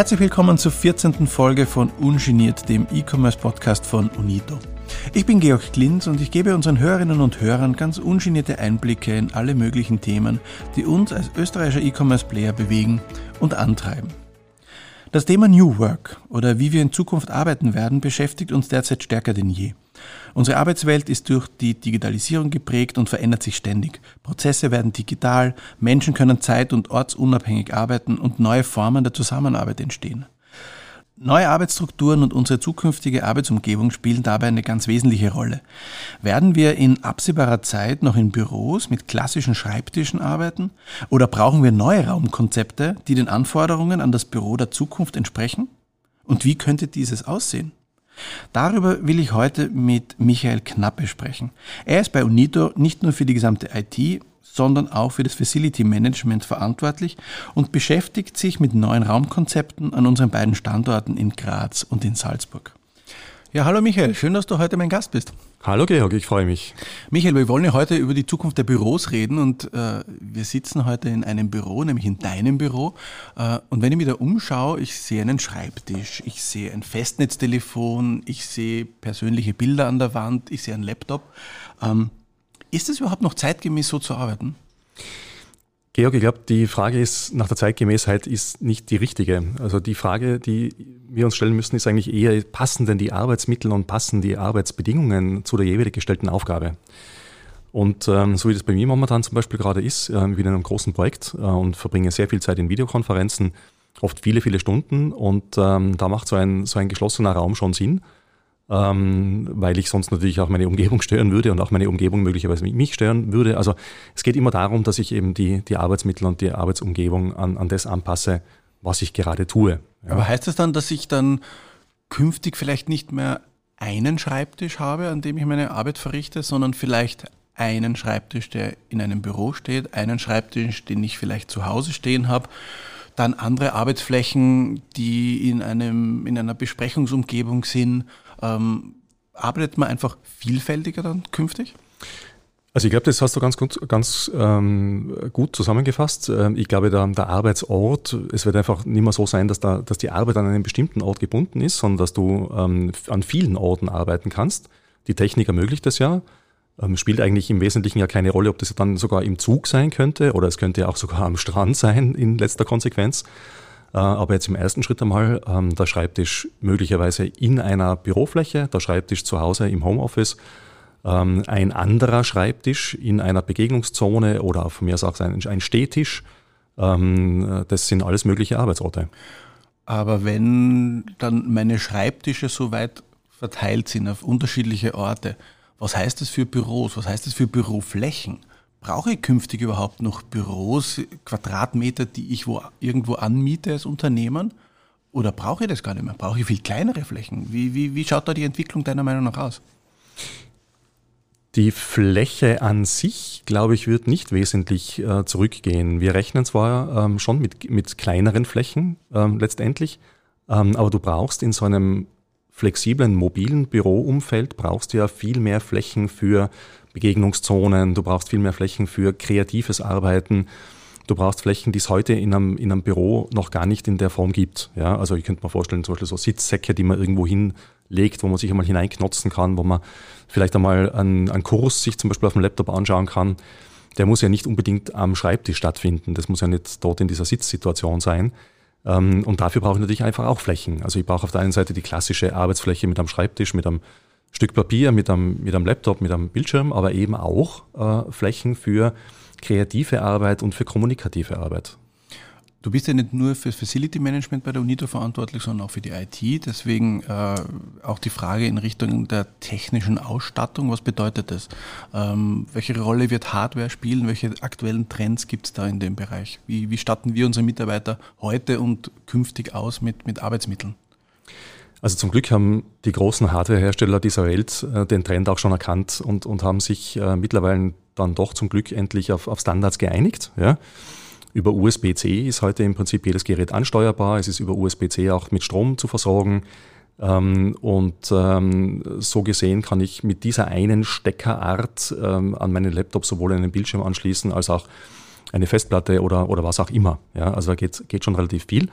Herzlich willkommen zur 14. Folge von Ungeniert, dem E-Commerce-Podcast von Unito. Ich bin Georg Klinz und ich gebe unseren Hörerinnen und Hörern ganz ungenierte Einblicke in alle möglichen Themen, die uns als österreichischer E-Commerce-Player bewegen und antreiben. Das Thema New Work oder wie wir in Zukunft arbeiten werden, beschäftigt uns derzeit stärker denn je. Unsere Arbeitswelt ist durch die Digitalisierung geprägt und verändert sich ständig. Prozesse werden digital, Menschen können zeit- und ortsunabhängig arbeiten und neue Formen der Zusammenarbeit entstehen. Neue Arbeitsstrukturen und unsere zukünftige Arbeitsumgebung spielen dabei eine ganz wesentliche Rolle. Werden wir in absehbarer Zeit noch in Büros mit klassischen Schreibtischen arbeiten? Oder brauchen wir neue Raumkonzepte, die den Anforderungen an das Büro der Zukunft entsprechen? Und wie könnte dieses aussehen? Darüber will ich heute mit Michael Knappe sprechen. Er ist bei Unito nicht nur für die gesamte IT, sondern auch für das Facility Management verantwortlich und beschäftigt sich mit neuen Raumkonzepten an unseren beiden Standorten in Graz und in Salzburg. Ja, hallo Michael, schön, dass du heute mein Gast bist. Hallo Georg, ich freue mich. Michael, wir wollen ja heute über die Zukunft der Büros reden und äh, wir sitzen heute in einem Büro, nämlich in deinem Büro. Äh, und wenn ich mich da umschaue, ich sehe einen Schreibtisch, ich sehe ein Festnetztelefon, ich sehe persönliche Bilder an der Wand, ich sehe einen Laptop. Ähm, ist es überhaupt noch zeitgemäß so zu arbeiten? Georg, ich glaube, die Frage ist nach der Zeitgemäßheit ist nicht die richtige. Also die Frage, die wir uns stellen müssen, ist eigentlich eher, passen denn die Arbeitsmittel und passen die Arbeitsbedingungen zu der jeweilig gestellten Aufgabe? Und ähm, so wie das bei mir momentan zum Beispiel gerade ist, äh, ich bin in einem großen Projekt äh, und verbringe sehr viel Zeit in Videokonferenzen, oft viele, viele Stunden und ähm, da macht so ein, so ein geschlossener Raum schon Sinn ähm, weil ich sonst natürlich auch meine Umgebung stören würde und auch meine Umgebung möglicherweise mich stören würde. Also es geht immer darum, dass ich eben die, die Arbeitsmittel und die Arbeitsumgebung an, an das anpasse, was ich gerade tue. Ja. Aber heißt das dann, dass ich dann künftig vielleicht nicht mehr einen Schreibtisch habe, an dem ich meine Arbeit verrichte, sondern vielleicht einen Schreibtisch, der in einem Büro steht, einen Schreibtisch, den ich vielleicht zu Hause stehen habe, dann andere Arbeitsflächen, die in, einem, in einer Besprechungsumgebung sind ähm, arbeitet man einfach vielfältiger dann künftig? Also ich glaube, das hast du ganz gut, ganz ähm, gut zusammengefasst. Ähm, ich glaube, der, der, Arbeitsort, es wird einfach nicht mehr so sein, dass, da, dass die Arbeit an einem bestimmten Ort gebunden ist, sondern dass du ähm, an vielen Orten arbeiten kannst. Die Technik ermöglicht das ja. Ähm, spielt eigentlich im Wesentlichen ja keine Rolle, ob das dann sogar im Zug sein könnte oder es könnte auch sogar am Strand sein in letzter Konsequenz. Äh, aber jetzt im ersten Schritt einmal ähm, der Schreibtisch möglicherweise in einer Bürofläche, der Schreibtisch zu Hause im Homeoffice, ähm, ein anderer Schreibtisch in einer Begegnungszone oder von mir aus auch ein, Stehtisch. Ähm, das sind alles mögliche Arbeitsorte. Aber wenn dann meine Schreibtische so weit verteilt sind auf unterschiedliche Orte, was heißt das für Büros? Was heißt das für Büroflächen? Brauche ich künftig überhaupt noch Büros, Quadratmeter, die ich wo, irgendwo anmiete als Unternehmen? Oder brauche ich das gar nicht mehr? Brauche ich viel kleinere Flächen? Wie, wie, wie schaut da die Entwicklung deiner Meinung nach aus? Die Fläche an sich, glaube ich, wird nicht wesentlich äh, zurückgehen. Wir rechnen zwar ähm, schon mit, mit kleineren Flächen ähm, letztendlich, ähm, aber du brauchst in so einem flexiblen, mobilen Büroumfeld, brauchst du ja viel mehr Flächen für Begegnungszonen, du brauchst viel mehr Flächen für kreatives Arbeiten. Du brauchst Flächen, die es heute in einem, in einem Büro noch gar nicht in der Form gibt. Ja, also ich könnte mir vorstellen, zum Beispiel so Sitzsäcke, die man irgendwo hinlegt, wo man sich einmal hineinknotzen kann, wo man vielleicht einmal einen, einen Kurs sich zum Beispiel auf dem Laptop anschauen kann. Der muss ja nicht unbedingt am Schreibtisch stattfinden. Das muss ja nicht dort in dieser Sitzsituation sein. Ähm, und dafür brauche ich natürlich einfach auch Flächen. Also ich brauche auf der einen Seite die klassische Arbeitsfläche mit einem Schreibtisch, mit einem Stück Papier mit einem, mit einem Laptop, mit einem Bildschirm, aber eben auch äh, Flächen für kreative Arbeit und für kommunikative Arbeit. Du bist ja nicht nur für Facility Management bei der UNITO verantwortlich, sondern auch für die IT. Deswegen äh, auch die Frage in Richtung der technischen Ausstattung. Was bedeutet das? Ähm, welche Rolle wird Hardware spielen? Welche aktuellen Trends gibt es da in dem Bereich? Wie, wie statten wir unsere Mitarbeiter heute und künftig aus mit, mit Arbeitsmitteln? Also zum Glück haben die großen Hardwarehersteller dieser Welt äh, den Trend auch schon erkannt und, und haben sich äh, mittlerweile dann doch zum Glück endlich auf, auf Standards geeinigt. Ja. Über USB-C ist heute im Prinzip jedes Gerät ansteuerbar. Es ist über USB-C auch mit Strom zu versorgen. Ähm, und ähm, so gesehen kann ich mit dieser einen Steckerart ähm, an meinen Laptop sowohl einen Bildschirm anschließen als auch eine Festplatte oder, oder was auch immer. Ja, also da geht, geht schon relativ viel.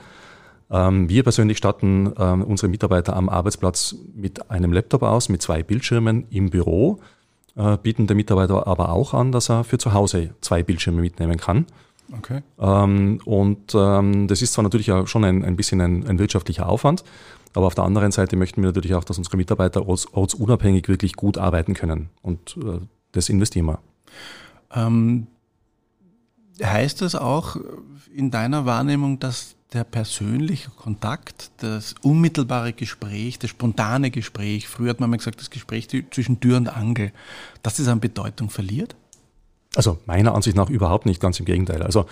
Ähm, wir persönlich statten ähm, unsere Mitarbeiter am Arbeitsplatz mit einem Laptop aus, mit zwei Bildschirmen im Büro, äh, bieten der Mitarbeiter aber auch an, dass er für zu Hause zwei Bildschirme mitnehmen kann. Okay. Ähm, und das ist zwar natürlich auch schon ein, ein bisschen ein, ein, wirtschaftlicher Aufwand, aber auf der anderen Seite möchten wir natürlich auch, dass unsere Mitarbeiter orts, ortsunabhängig wirklich gut arbeiten können. Und äh, das investieren wir. Ähm, heißt das auch in deiner Wahrnehmung, dass der persönliche Kontakt, das unmittelbare Gespräch, das spontane Gespräch, früher hat man mal gesagt, das Gespräch zwischen Tür und Angel, dass das an Bedeutung verliert? Also meiner Ansicht nach überhaupt nicht, ganz im Gegenteil. Also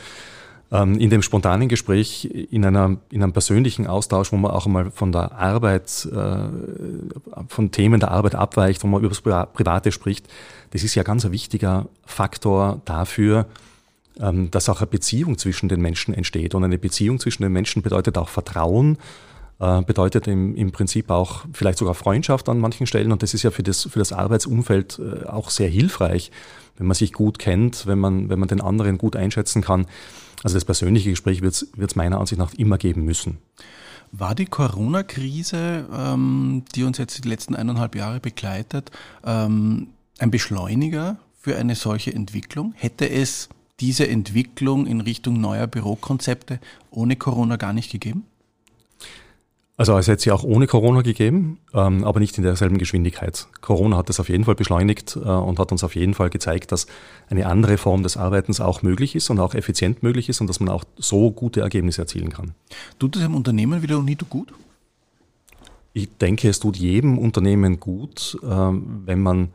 ähm, in dem spontanen Gespräch, in, einer, in einem persönlichen Austausch, wo man auch mal von der Arbeit, äh, von Themen der Arbeit abweicht, wo man über das Private spricht, das ist ja ganz ein wichtiger Faktor dafür, ähm, dass auch eine Beziehung zwischen den Menschen entsteht. Und eine Beziehung zwischen den Menschen bedeutet auch Vertrauen, äh, bedeutet im, im Prinzip auch vielleicht sogar Freundschaft an manchen Stellen. Und das ist ja für das, für das Arbeitsumfeld äh, auch sehr hilfreich, wenn man sich gut kennt, wenn man, wenn man den anderen gut einschätzen kann. Also das persönliche Gespräch wird es meiner Ansicht nach immer geben müssen. War die Corona-Krise, ähm, die uns jetzt die letzten eineinhalb Jahre begleitet, ähm, ein Beschleuniger für eine solche Entwicklung? Hätte es diese Entwicklung in Richtung neuer Bürokonzepte ohne Corona gar nicht gegeben? Also es hätte sie auch ohne Corona gegeben, ähm, aber nicht in derselben Geschwindigkeit. Corona hat das auf jeden Fall beschleunigt äh, und hat uns auf jeden Fall gezeigt, dass eine andere Form des Arbeitens auch möglich ist und auch effizient möglich ist und dass man auch so gute Ergebnisse erzielen kann. Tut es einem Unternehmen wie der UNITO gut? Ich denke, es tut jedem Unternehmen gut, äh, wenn man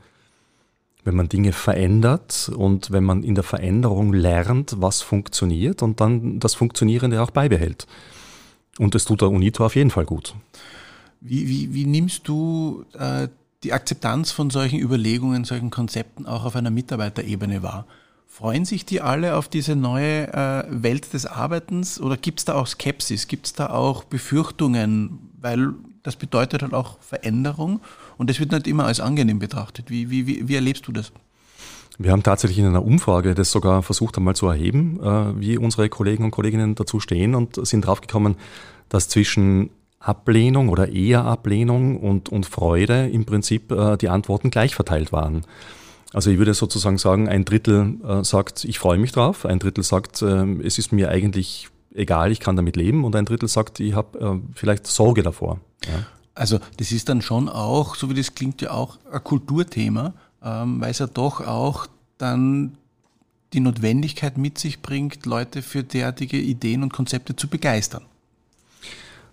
wenn man Dinge verändert und wenn man in der Veränderung lernt, was funktioniert und dann das Funktionierende auch beibehält. Und das tut der UNITO auf jeden Fall gut. Wie, wie, wie nimmst du äh, die Akzeptanz von solchen Überlegungen, solchen Konzepten auch auf einer Mitarbeiterebene wahr? Freuen sich die alle auf diese neue äh, Welt des Arbeitens oder gibt es da auch Skepsis? Gibt es da auch Befürchtungen? Weil das bedeutet halt auch Veränderung und das wird nicht immer als angenehm betrachtet. Wie, wie, wie, wie erlebst du das? Wir haben tatsächlich in einer Umfrage das sogar versucht einmal zu erheben, äh, wie unsere Kollegen und Kolleginnen dazu stehen und sind draufgekommen, dass zwischen Ablehnung oder eher Ablehnung und, und Freude im Prinzip äh, die Antworten gleich verteilt waren. Also ich würde sozusagen sagen, ein Drittel äh, sagt, ich freue mich drauf, ein Drittel sagt, es ist mir eigentlich egal, ich kann damit leben und ein Drittel sagt, ich habe vielleicht Sorge davor. Ja. Also das ist dann schon auch, so wie das klingt, ja auch ein Kulturthema, ähm, weil es ja doch auch dann die Notwendigkeit mit sich bringt, Leute für derartige Ideen und Konzepte zu begeistern.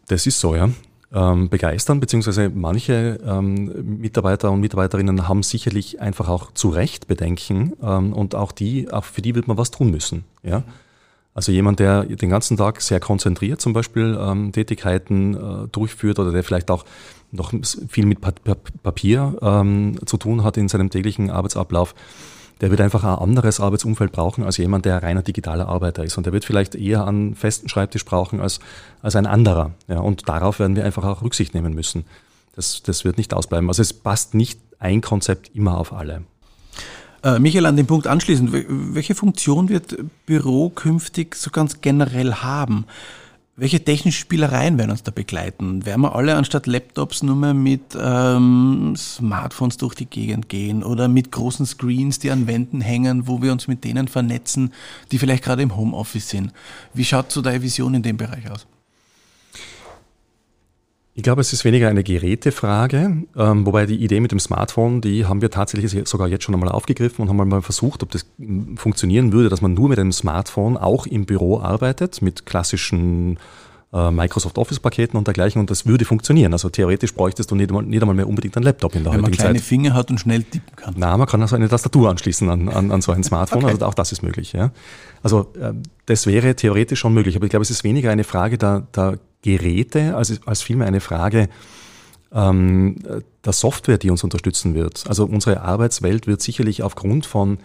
Das ist so, ja. Ähm, begeistern, beziehungsweise manche ähm, Mitarbeiter und Mitarbeiterinnen haben sicherlich einfach auch zu Recht Bedenken ähm, und auch die, auch für die wird man was tun müssen. Ja? Also jemand, der den ganzen Tag sehr konzentriert zum Beispiel ähm, Tätigkeiten äh, durchführt oder der vielleicht auch noch viel mit Papier ähm, zu tun hat in seinem täglichen Arbeitsablauf, der wird einfach ein anderes Arbeitsumfeld brauchen als jemand, der reiner digitaler Arbeiter ist. Und der wird vielleicht eher einen festen Schreibtisch brauchen als, als ein anderer. Ja, und darauf werden wir einfach auch Rücksicht nehmen müssen. Das, das wird nicht ausbleiben. Also es passt nicht ein Konzept immer auf alle. Äh, Michael, an den Punkt anschließend, welche Funktion wird Büro künftig so ganz generell haben? Welche technischen Spielereien werden uns da begleiten? Werden wir alle anstatt Laptops nur mehr mit ähm, Smartphones durch die Gegend gehen oder mit großen Screens, die an Wänden hängen, wo wir uns mit denen vernetzen, die vielleicht gerade im Homeoffice sind? Wie schaut so deine Vision in dem Bereich aus? Ich glaube, es ist weniger eine Gerätefrage, ähm, wobei die Idee mit dem Smartphone, die haben wir tatsächlich sogar jetzt schon einmal aufgegriffen und haben mal versucht, ob das funktionieren würde, dass man nur mit einem Smartphone auch im Büro arbeitet, mit klassischen Microsoft Office-Paketen und dergleichen und das würde funktionieren. Also theoretisch bräuchtest du nicht, nicht einmal mehr unbedingt einen Laptop in der Wenn heutigen Zeit. Wenn man kleine Zeit. Finger hat und schnell tippen kann. Na, man kann also eine Tastatur anschließen an, an, an so ein Smartphone, okay. also auch das ist möglich. Ja. Also äh, das wäre theoretisch schon möglich, aber ich glaube, es ist weniger eine Frage der, der Geräte, als, als vielmehr eine Frage ähm, der Software, die uns unterstützen wird. Also unsere Arbeitswelt wird sicherlich aufgrund von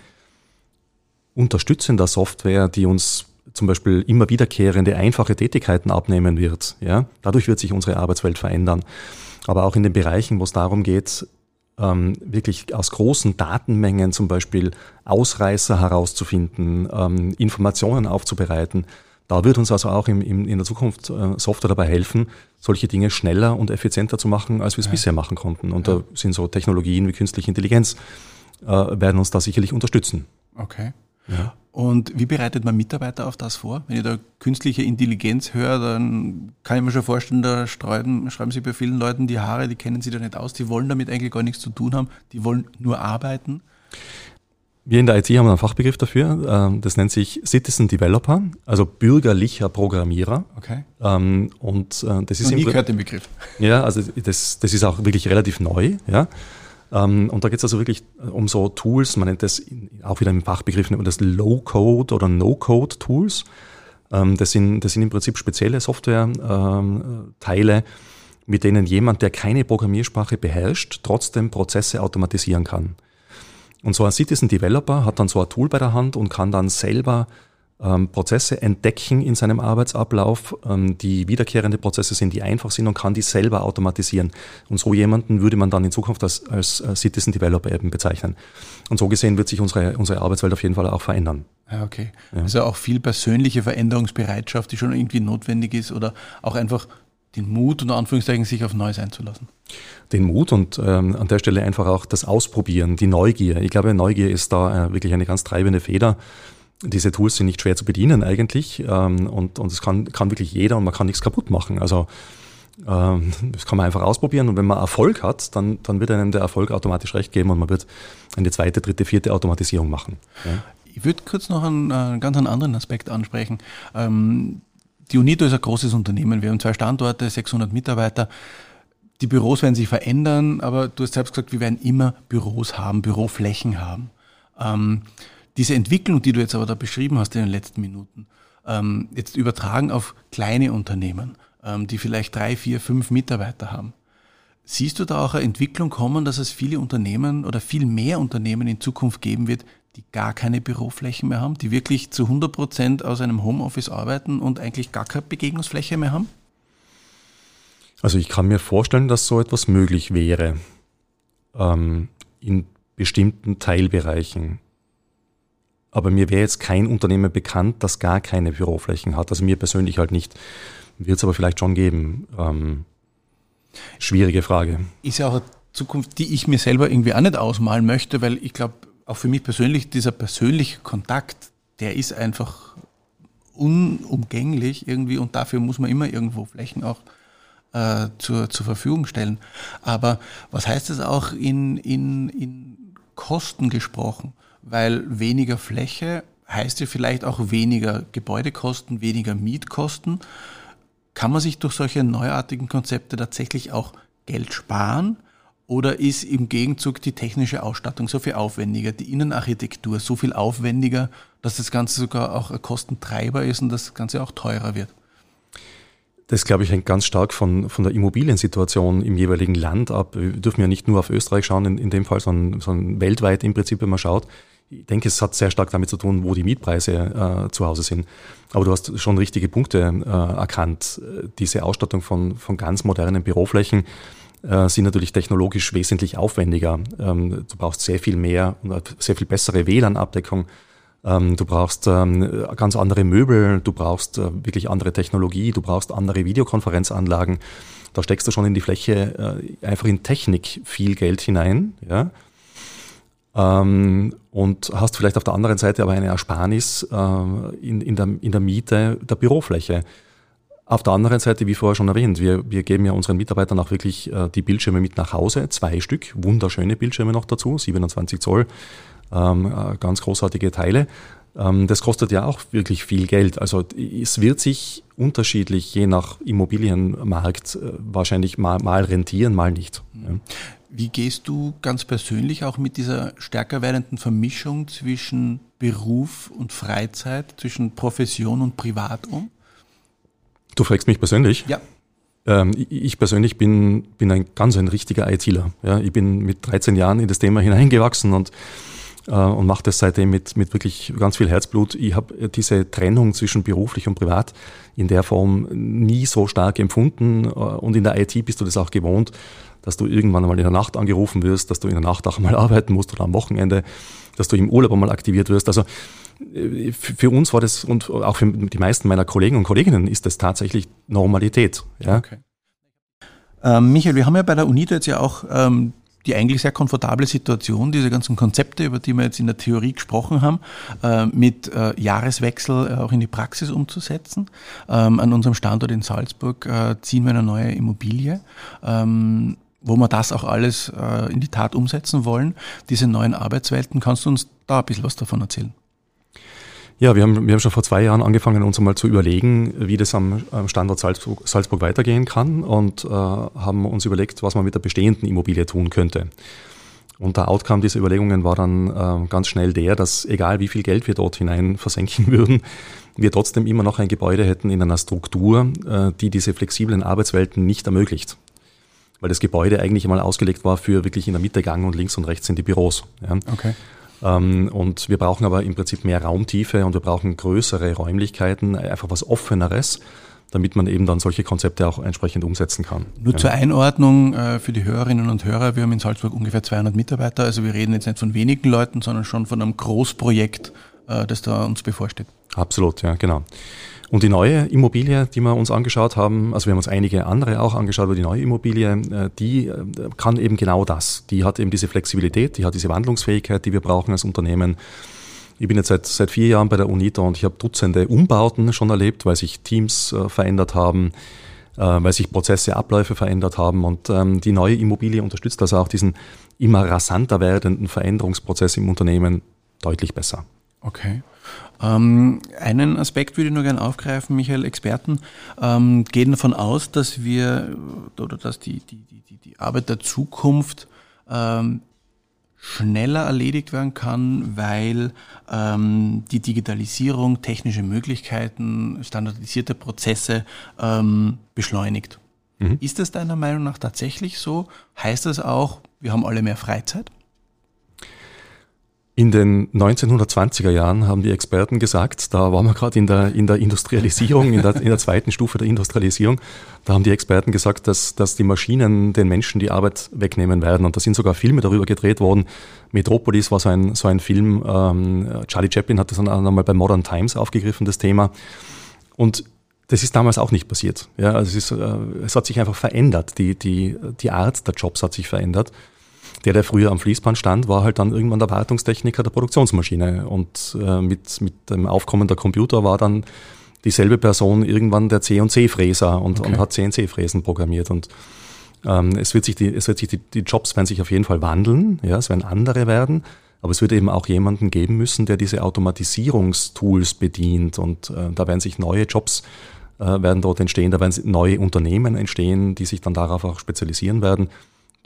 unterstützender Software, die uns zum Beispiel immer wiederkehrende, einfache Tätigkeiten abnehmen wird. Ja? Dadurch wird sich unsere Arbeitswelt verändern. Aber auch in den Bereichen, wo es darum geht, ähm, wirklich aus großen Datenmengen zum Beispiel Ausreißer herauszufinden, ähm, Informationen aufzubereiten, Da wird uns also auch im, im, in der Zukunft äh, Software dabei helfen, solche Dinge schneller und effizienter zu machen, als wir es ja. bisher machen konnten. Und ja. da sind so Technologien wie künstliche Intelligenz, äh, werden uns da sicherlich unterstützen. Okay. Ja. Und wie bereitet man Mitarbeiter auf das vor? Wenn ich da künstliche Intelligenz höre, dann kann ich mir schon vorstellen, da schreiben, schreiben sich bei vielen Leuten die Haare, die kennen sich da nicht aus, die wollen damit eigentlich gar nichts zu tun haben, die wollen nur arbeiten. Wir in der IT haben einen Fachbegriff dafür, ähm, das nennt sich Citizen Developer, also bürgerlicher Programmierer. Okay. Ähm, und äh, das ist Noch nie gehört den Begriff. Ja, also das, das ist auch wirklich relativ neu. Ja. Ähm, und da geht es also wirklich äh, um so Tools, man nennt das auch wieder im Fachbegriff, nennt man das Low-Code oder No-Code-Tools. Ähm, das, sind, das sind im Prinzip spezielle Software-Teile, ähm, mit denen jemand, der keine Programmiersprache beherrscht, trotzdem Prozesse automatisieren kann. Und so ein Citizen Developer hat dann so ein Tool bei der Hand und kann dann selber ähm, Prozesse entdecken in seinem Arbeitsablauf, ähm, die wiederkehrende Prozesse sind, die einfach sind und kann die selber automatisieren. Und so jemanden würde man dann in Zukunft als, als äh, Citizen Developer eben bezeichnen. Und so gesehen wird sich unsere, unsere Arbeitswelt auf jeden Fall auch verändern. Ja, okay. Ja. Also auch viel persönliche Veränderungsbereitschaft, die schon irgendwie notwendig ist oder auch einfach den Mut, unter Anführungszeichen, sich auf Neues einzulassen. Den Mut und ähm, an der Stelle einfach auch das Ausprobieren, die Neugier. Ich glaube, Neugier ist da äh, wirklich eine ganz treibende Feder diese Tools sind nicht schwer zu bedienen eigentlich ähm, und, und es kann, kann wirklich jeder und man kann nichts kaputt machen. Also ähm, das kann man einfach ausprobieren und wenn man Erfolg hat, dann, dann wird einem der Erfolg automatisch recht geben und man wird eine zweite, dritte, vierte Automatisierung machen. Ja. Ich würde kurz noch einen, einen ganz anderen Aspekt ansprechen. Ähm, die UNITO ist ein großes Unternehmen. Wir haben zwei Standorte, 600 Mitarbeiter. Die Büros werden sich verändern, aber du hast selbst gesagt, wir werden immer Büros haben, Büroflächen haben. Ähm, diese Entwicklung, die du jetzt aber da beschrieben hast in den letzten Minuten, ähm, jetzt übertragen auf kleine Unternehmen, ähm, die vielleicht drei, vier, fünf Mitarbeiter haben. Siehst du da auch eine Entwicklung kommen, dass es viele Unternehmen oder viel mehr Unternehmen in Zukunft geben wird, die gar keine Büroflächen mehr haben, die wirklich zu 100 Prozent aus einem Homeoffice arbeiten und eigentlich gar keine Begegnungsfläche mehr haben? Also ich kann mir vorstellen, dass so etwas möglich wäre ähm, in bestimmten Teilbereichen. Aber mir wäre jetzt kein Unternehmen bekannt, das gar keine Büroflächen hat. Also mir persönlich halt nicht. Wird es aber vielleicht schon geben. Ähm, schwierige Frage. Ist ja auch eine Zukunft, die ich mir selber irgendwie auch nicht ausmalen möchte, weil ich glaube, auch für mich persönlich, dieser persönliche Kontakt, der ist einfach unumgänglich irgendwie und dafür muss man immer irgendwo Flächen auch äh, zur, zur Verfügung stellen. Aber was heißt das auch in, in, in Kosten gesprochen? Weil weniger Fläche heißt ja vielleicht auch weniger Gebäudekosten, weniger Mietkosten. Kann man sich durch solche neuartigen Konzepte tatsächlich auch Geld sparen? Oder ist im Gegenzug die technische Ausstattung so viel aufwendiger, die Innenarchitektur so viel aufwendiger, dass das Ganze sogar auch Kostentreiber ist und das Ganze auch teurer wird? Das, glaube ich, hängt ganz stark von, von der Immobiliensituation im jeweiligen Land ab. Wir dürfen ja nicht nur auf Österreich schauen in, in dem Fall, sondern, sondern weltweit im Prinzip, wenn man schaut ich denke, es hat sehr stark damit zu tun, wo die Mietpreise äh, zu Hause sind. Aber du hast schon richtige Punkte äh, erkannt. Diese Ausstattung von, von ganz modernen Büroflächen äh, sind natürlich technologisch wesentlich aufwendiger. Ähm, du brauchst sehr viel mehr und sehr viel bessere WLAN-Abdeckung. Ähm, du brauchst ähm, ganz andere Möbel, du brauchst äh, wirklich andere Technologie, du brauchst andere Videokonferenzanlagen. Da steckst du schon in die Fläche äh, einfach in Technik viel Geld hinein. Ja? Ähm, und hast vielleicht auf der anderen Seite aber eine Ersparnis äh, in, in, der, in der Miete der Bürofläche. Auf der anderen Seite, wie vorher schon erwähnt, wir, wir geben ja unseren Mitarbeitern auch wirklich äh, die Bildschirme mit nach Hause, zwei Stück, wunderschöne Bildschirme noch dazu, 27 Zoll, ähm, äh, ganz großartige Teile. Ähm, das kostet ja auch wirklich viel Geld. Also es wird sich unterschiedlich je nach Immobilienmarkt äh, wahrscheinlich mal, mal rentieren, mal nicht. Ja. Wie gehst du ganz persönlich auch mit dieser stärker werdenden Vermischung zwischen Beruf und Freizeit, zwischen Profession und Privat um? Du fragst mich persönlich? Ja. Ähm, ich persönlich bin, bin ein ganz ein richtiger ITler. Ja, ich bin mit 13 Jahren in das Thema hineingewachsen und, äh, und mache das seitdem mit, mit wirklich ganz viel Herzblut. Ich habe diese Trennung zwischen beruflich und privat in der Form nie so stark empfunden äh, und in der IT bist du das auch gewohnt dass du irgendwann einmal in der Nacht angerufen wirst, dass du in der Nacht auch mal arbeiten musst oder am Wochenende. dass du im Urlaub einmal aktiviert wirst. Also äh, für uns war das und auch für die meisten meiner Kollegen und Kolleginnen ist das tatsächlich Normalität. Ja? Okay. Ähm, Michael, wir haben ja bei der UNITA jetzt ja auch ähm, die eigentlich sehr komfortable Situation, diese ganzen Konzepte, über die wir jetzt in der Theorie gesprochen haben, äh, mit äh, Jahreswechsel äh, auch in die Praxis umzusetzen. Ähm, an unserem Standort in Salzburg äh, ziehen wir eine neue Immobilie. Ähm, wo wir das auch alles äh, in die Tat umsetzen wollen, diese neuen Arbeitswelten. Kannst du uns da ein bisschen was davon erzählen? Ja, wir haben, wir haben schon vor zwei Jahren angefangen, uns einmal zu überlegen, wie das am, Standort Salzburg, Salzburg weitergehen kann und äh, haben uns überlegt, was man mit der bestehenden Immobilie tun könnte. Und der Outcome dieser Überlegungen war dann äh, ganz schnell der, dass egal wie viel Geld wir dort hinein versenken würden, wir trotzdem immer noch ein Gebäude hätten in einer Struktur, äh, die diese flexiblen Arbeitswelten nicht ermöglicht weil das Gebäude eigentlich einmal ausgelegt war für wirklich in der Mitte Gang und links und rechts sind die Büros. Ja. Okay. Ähm, und wir brauchen aber im Prinzip mehr Raumtiefe und wir brauchen größere Räumlichkeiten, einfach was Offeneres damit man eben dann solche Konzepte auch entsprechend umsetzen kann. Nur ja. zur Einordnung äh, für die Hörerinnen und Hörer, wir haben in Salzburg ungefähr 200 Mitarbeiter, also wir reden jetzt nicht von wenigen Leuten, sondern schon von einem Großprojekt, äh, das da uns bevorsteht. Absolut, ja, genau. Und die neue Immobilie, die wir uns angeschaut haben, also wir haben uns einige andere auch angeschaut, aber die neue Immobilie, äh, die äh, kann eben genau das. Die hat eben diese Flexibilität, die hat diese Wandlungsfähigkeit, die wir brauchen als Unternehmen. Ich bin jetzt seit, seit vier Jahren bei der UNITA und ich habe Dutzende Umbauten schon erlebt, weil sich Teams äh, verändert haben, weil sich Prozesse, Abläufe verändert haben. Und ähm, die neue Immobilie unterstützt also auch diesen immer rasanter werdenden Veränderungsprozess im Unternehmen deutlich besser. Okay. Ähm, einen Aspekt würde ich nur gerne aufgreifen, Michael. Experten ähm, gehen davon aus, dass wir oder dass die, die, die, die Arbeit der Zukunft ähm, schneller erledigt werden kann, weil ähm, die Digitalisierung technische Möglichkeiten, standardisierte Prozesse ähm, beschleunigt. Mhm. Ist das deiner Meinung nach tatsächlich so? Heißt das auch, wir haben alle mehr Freizeit? In den 1920er Jahren haben die Experten gesagt, da waren wir gerade in der, in der Industrialisierung, in der, in der zweiten Stufe der Industrialisierung, da haben die Experten gesagt, dass, dass die Maschinen den Menschen die Arbeit wegnehmen werden. Und da sind sogar Filme darüber gedreht worden. Metropolis war so ein, so ein Film, ähm, Charlie Chaplin hat das dann einmal bei Modern Times aufgegriffen, das Thema. Und das ist damals auch nicht passiert. Ja, also es, ist, äh, es hat sich einfach verändert. Die, die, die Art der Jobs hat sich verändert der, der früher am Fließband stand, war halt dann irgendwann der Wartungstechniker der Produktionsmaschine. Und äh, mit, mit dem Aufkommen der Computer war dann dieselbe Person irgendwann der C&C-Fräser und, okay. und hat CNC-Fräsen programmiert. Und ähm, es wird sich, die, es wird sich die, die Jobs werden sich auf jeden Fall wandeln, ja, es werden andere werden. Aber es wird eben auch jemanden geben müssen, der diese Automatisierungstools bedient. Und äh, da werden sich neue Jobs äh, werden dort entstehen, da werden neue Unternehmen entstehen, die sich dann darauf auch spezialisieren werden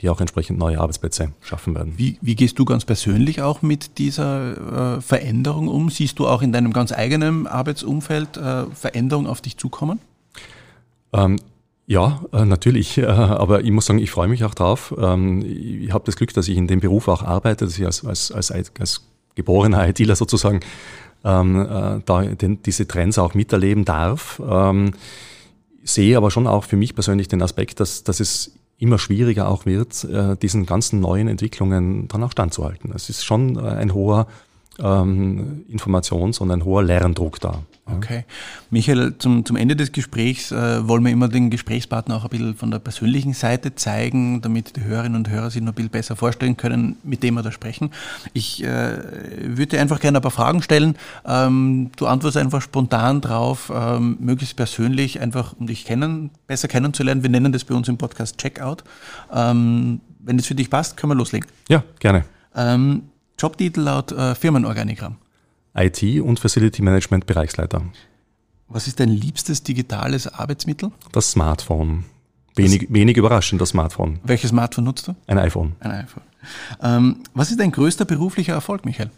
die auch entsprechend neue Arbeitsplätze schaffen werden. Wie, wie gehst du ganz persönlich auch mit dieser äh, Veränderung um? Siehst du auch in deinem ganz eigenen Arbeitsumfeld äh, Veränderungen auf dich zukommen? Ähm, ja, äh, natürlich, äh, aber ich muss sagen, ich freue mich auch drauf. Ähm, ich habe das Glück, dass ich in dem Beruf auch arbeite, dass ich als, als, als, als geborener ITler sozusagen ähm, äh, da den, diese Trends auch miterleben darf. Ähm, sehe aber schon auch für mich persönlich den Aspekt, dass, dass es immer schwieriger auch wird, äh, diesen ganzen neuen Entwicklungen dann auch standzuhalten. Es ist schon äh, ein hoher ähm, Informations- und ein hoher Lerndruck da. Okay. Michael, zum, zum Ende des Gesprächs äh, wollen wir immer den Gesprächspartner auch ein bisschen von der persönlichen Seite zeigen, damit die Hörerinnen und Hörer sich noch ein bisschen besser vorstellen können, mit dem wir da sprechen. Ich äh, würde dir einfach gerne ein paar Fragen stellen. Ähm, du antwortest einfach spontan drauf, ähm, möglichst persönlich, einfach um dich kennen, besser kennenzulernen. Wir nennen das bei uns im Podcast Checkout. Ähm, wenn es für dich passt, können wir loslegen. Ja, gerne. Jobtitel laut äh, Firmenorganigramm. IT und Facility Management Bereichsleiter. Was ist dein liebstes digitales Arbeitsmittel? Das Smartphone. Wenig, das wenig überraschend, das Smartphone. Welches Smartphone nutzt du? Ein iPhone. Ein iPhone. Ähm, was ist dein größter beruflicher Erfolg, Michael?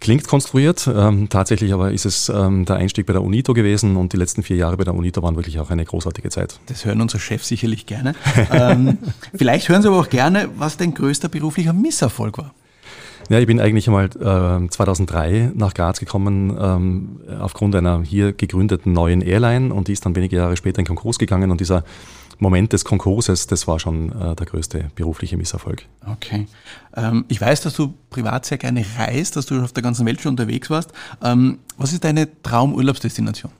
Klingt konstruiert, ähm, tatsächlich aber ist es ähm, der Einstieg bei der UNITO gewesen und die letzten vier Jahre bei der UNITO waren wirklich auch eine großartige Zeit. Das hören unsere Chefs sicherlich gerne. ähm, vielleicht hören Sie aber auch gerne, was dein größter beruflicher Misserfolg war. Ja, ich bin eigentlich einmal äh, 2003 nach Graz gekommen ähm, aufgrund einer hier gegründeten neuen Airline und die ist dann wenige Jahre später in Konkurs gegangen und dieser Moment des Konkurses, das war schon äh, der größte berufliche Misserfolg. Okay. Ähm, ich weiß, dass du privat sehr gerne reist, dass du auf der ganzen Welt schon unterwegs warst. Ähm, was ist deine Traumurlaubsdestination?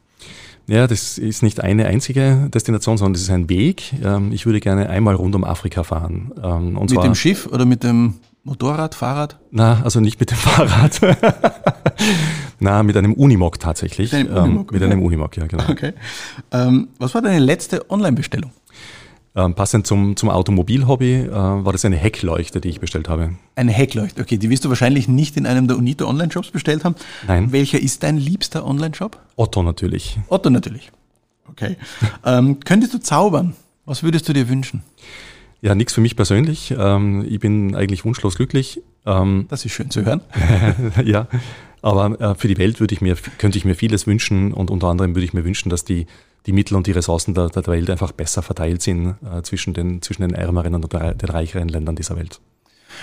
Ja, das ist nicht eine einzige Destination, sondern das ist ein Weg. Ähm, ich würde gerne einmal rund um Afrika fahren. Ähm, und mit dem Schiff oder mit dem Motorrad, Fahrrad? Na, also nicht mit dem Fahrrad. Na, mit einem Unimog tatsächlich. Mit einem Unimog, ähm, mit einem Unimog ja, genau. Okay. Ähm, was war deine letzte Online-Bestellung? Ähm, passend zum, zum Automobilhobby äh, war das eine Heckleuchte, die ich bestellt habe. Eine Heckleuchte, okay. Die wirst du wahrscheinlich nicht in einem der Unito Online-Shops bestellt haben. Nein. Welcher ist dein liebster Online-Shop? Otto natürlich. Otto natürlich. Okay. ähm, könntest du zaubern? Was würdest du dir wünschen? Ja, nichts für mich persönlich. Ähm, ich bin eigentlich wunschlos glücklich. Ähm, das ist schön zu hören. ja, aber äh, für die Welt würde ich mir, könnte ich mir vieles wünschen und unter anderem würde ich mir wünschen, dass die die Mittel und die Ressourcen der, der Welt einfach besser verteilt sind äh, zwischen, den, zwischen den ärmeren und den reicheren Ländern dieser Welt.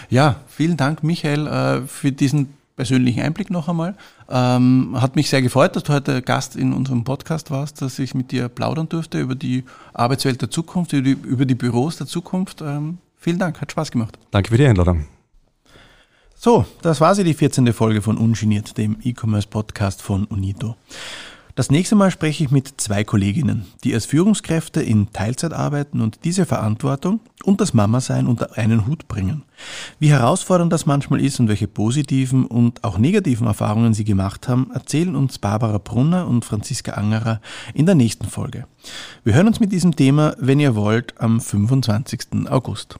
Ja, vielen Dank, Michael, äh, für diesen persönlichen Einblick noch einmal. Ähm, hat mich sehr gefreut, dass du heute Gast in unserem Podcast warst, dass ich mit dir plaudern durfte über die Arbeitswelt der Zukunft, über die, über die Büros der Zukunft. Ähm, vielen Dank, hat Spaß gemacht. Danke für die Einladung. So, das war sie, die 14. Folge von Ungeniert, dem E-Commerce-Podcast von Unito. Das nächste Mal spreche ich mit zwei Kolleginnen, die als Führungskräfte in Teilzeit arbeiten und diese Verantwortung und das Mama-Sein unter einen Hut bringen. Wie herausfordernd das manchmal ist und welche positiven und auch negativen Erfahrungen sie gemacht haben, erzählen uns Barbara Brunner und Franziska Angerer in der nächsten Folge. Wir hören uns mit diesem Thema, wenn ihr wollt, am 25. August.